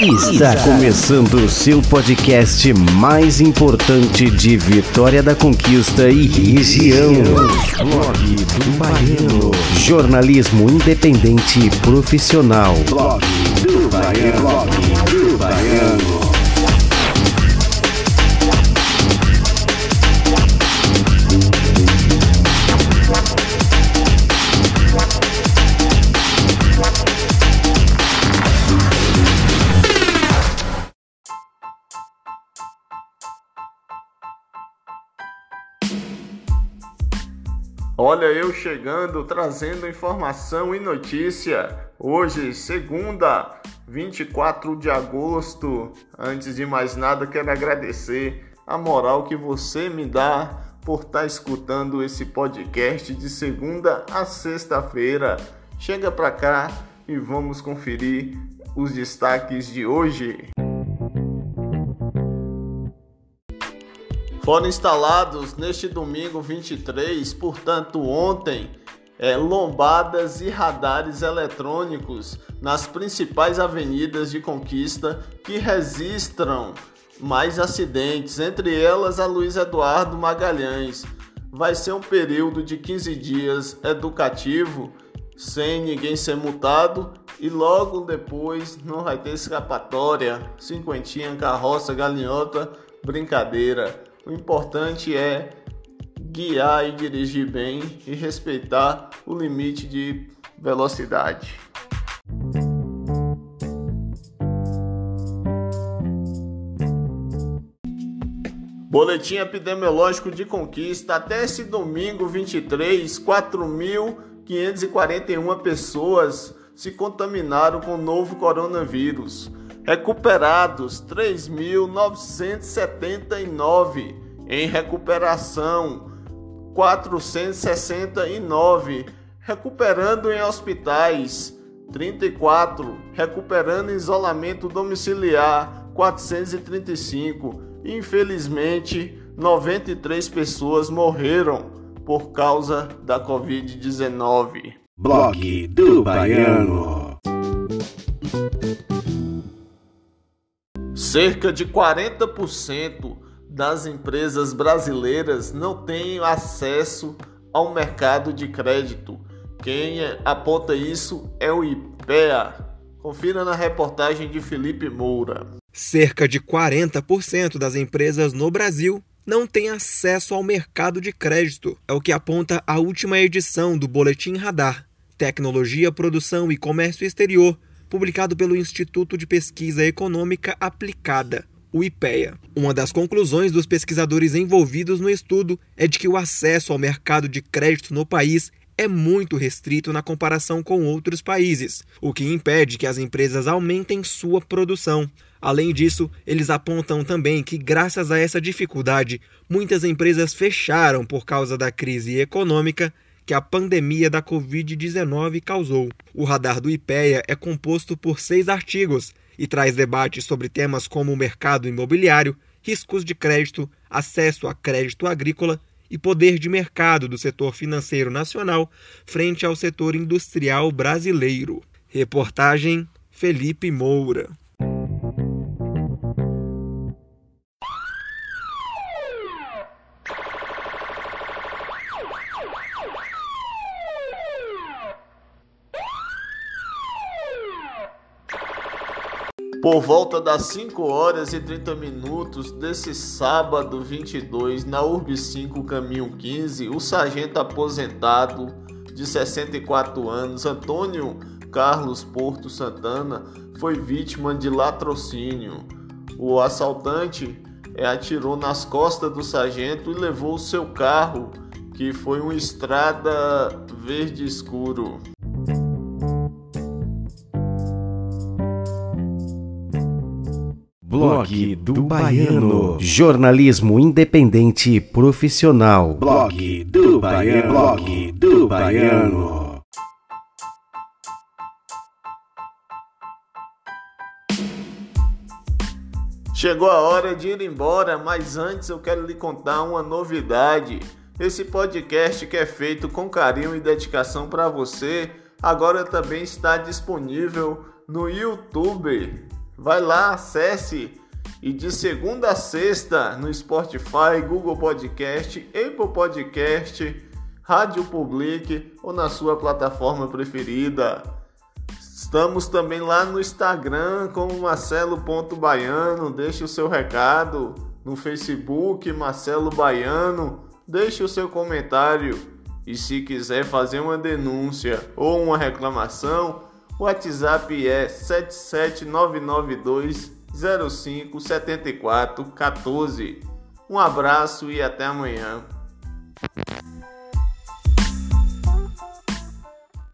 Está começando o seu podcast mais importante de Vitória da Conquista e região. Blog do Baiano. Jornalismo independente e profissional. Blog do Baiano. Olha eu chegando trazendo informação e notícia. Hoje, segunda, 24 de agosto. Antes de mais nada, quero agradecer a moral que você me dá por estar tá escutando esse podcast de segunda a sexta-feira. Chega para cá e vamos conferir os destaques de hoje. Foram instalados neste domingo 23, portanto ontem, é, lombadas e radares eletrônicos nas principais avenidas de Conquista que registram mais acidentes, entre elas a Luiz Eduardo Magalhães. Vai ser um período de 15 dias educativo, sem ninguém ser multado, e logo depois não vai ter escapatória, cinquentinha, carroça, galinhota, brincadeira. O importante é guiar e dirigir bem e respeitar o limite de velocidade. Boletim epidemiológico de conquista até esse domingo 23, 4.541 pessoas se contaminaram com o novo coronavírus recuperados 3.979, em recuperação 469, recuperando em hospitais 34, recuperando em isolamento domiciliar 435. Infelizmente, 93 pessoas morreram por causa da Covid-19. Blog do Baiano. Cerca de 40% das empresas brasileiras não têm acesso ao mercado de crédito. Quem aponta isso é o IPEA. Confira na reportagem de Felipe Moura. Cerca de 40% das empresas no Brasil não têm acesso ao mercado de crédito. É o que aponta a última edição do Boletim Radar. Tecnologia, Produção e Comércio Exterior publicado pelo Instituto de Pesquisa Econômica Aplicada, o IPEA. Uma das conclusões dos pesquisadores envolvidos no estudo é de que o acesso ao mercado de crédito no país é muito restrito na comparação com outros países, o que impede que as empresas aumentem sua produção. Além disso, eles apontam também que, graças a essa dificuldade, muitas empresas fecharam por causa da crise econômica que a pandemia da Covid-19 causou. O radar do IPEA é composto por seis artigos e traz debates sobre temas como o mercado imobiliário, riscos de crédito, acesso a crédito agrícola e poder de mercado do setor financeiro nacional frente ao setor industrial brasileiro. Reportagem Felipe Moura. Por volta das 5 horas e 30 minutos desse sábado 22, na Urb 5 Caminho 15, o sargento aposentado de 64 anos, Antônio Carlos Porto Santana, foi vítima de latrocínio. O assaltante é, atirou nas costas do sargento e levou seu carro, que foi uma estrada verde escuro. Blog do Baiano. Jornalismo independente e profissional. Blog do Baiano. Blog do Baiano. Chegou a hora de ir embora, mas antes eu quero lhe contar uma novidade. Esse podcast que é feito com carinho e dedicação para você, agora também está disponível no YouTube. Vai lá, acesse e de segunda a sexta no Spotify, Google Podcast, Apple Podcast, Rádio Public ou na sua plataforma preferida. Estamos também lá no Instagram como Marcelo.baiano. Deixe o seu recado no Facebook Marcelo Baiano. Deixe o seu comentário. E se quiser fazer uma denúncia ou uma reclamação, o WhatsApp é 77992 057414. Um abraço e até amanhã.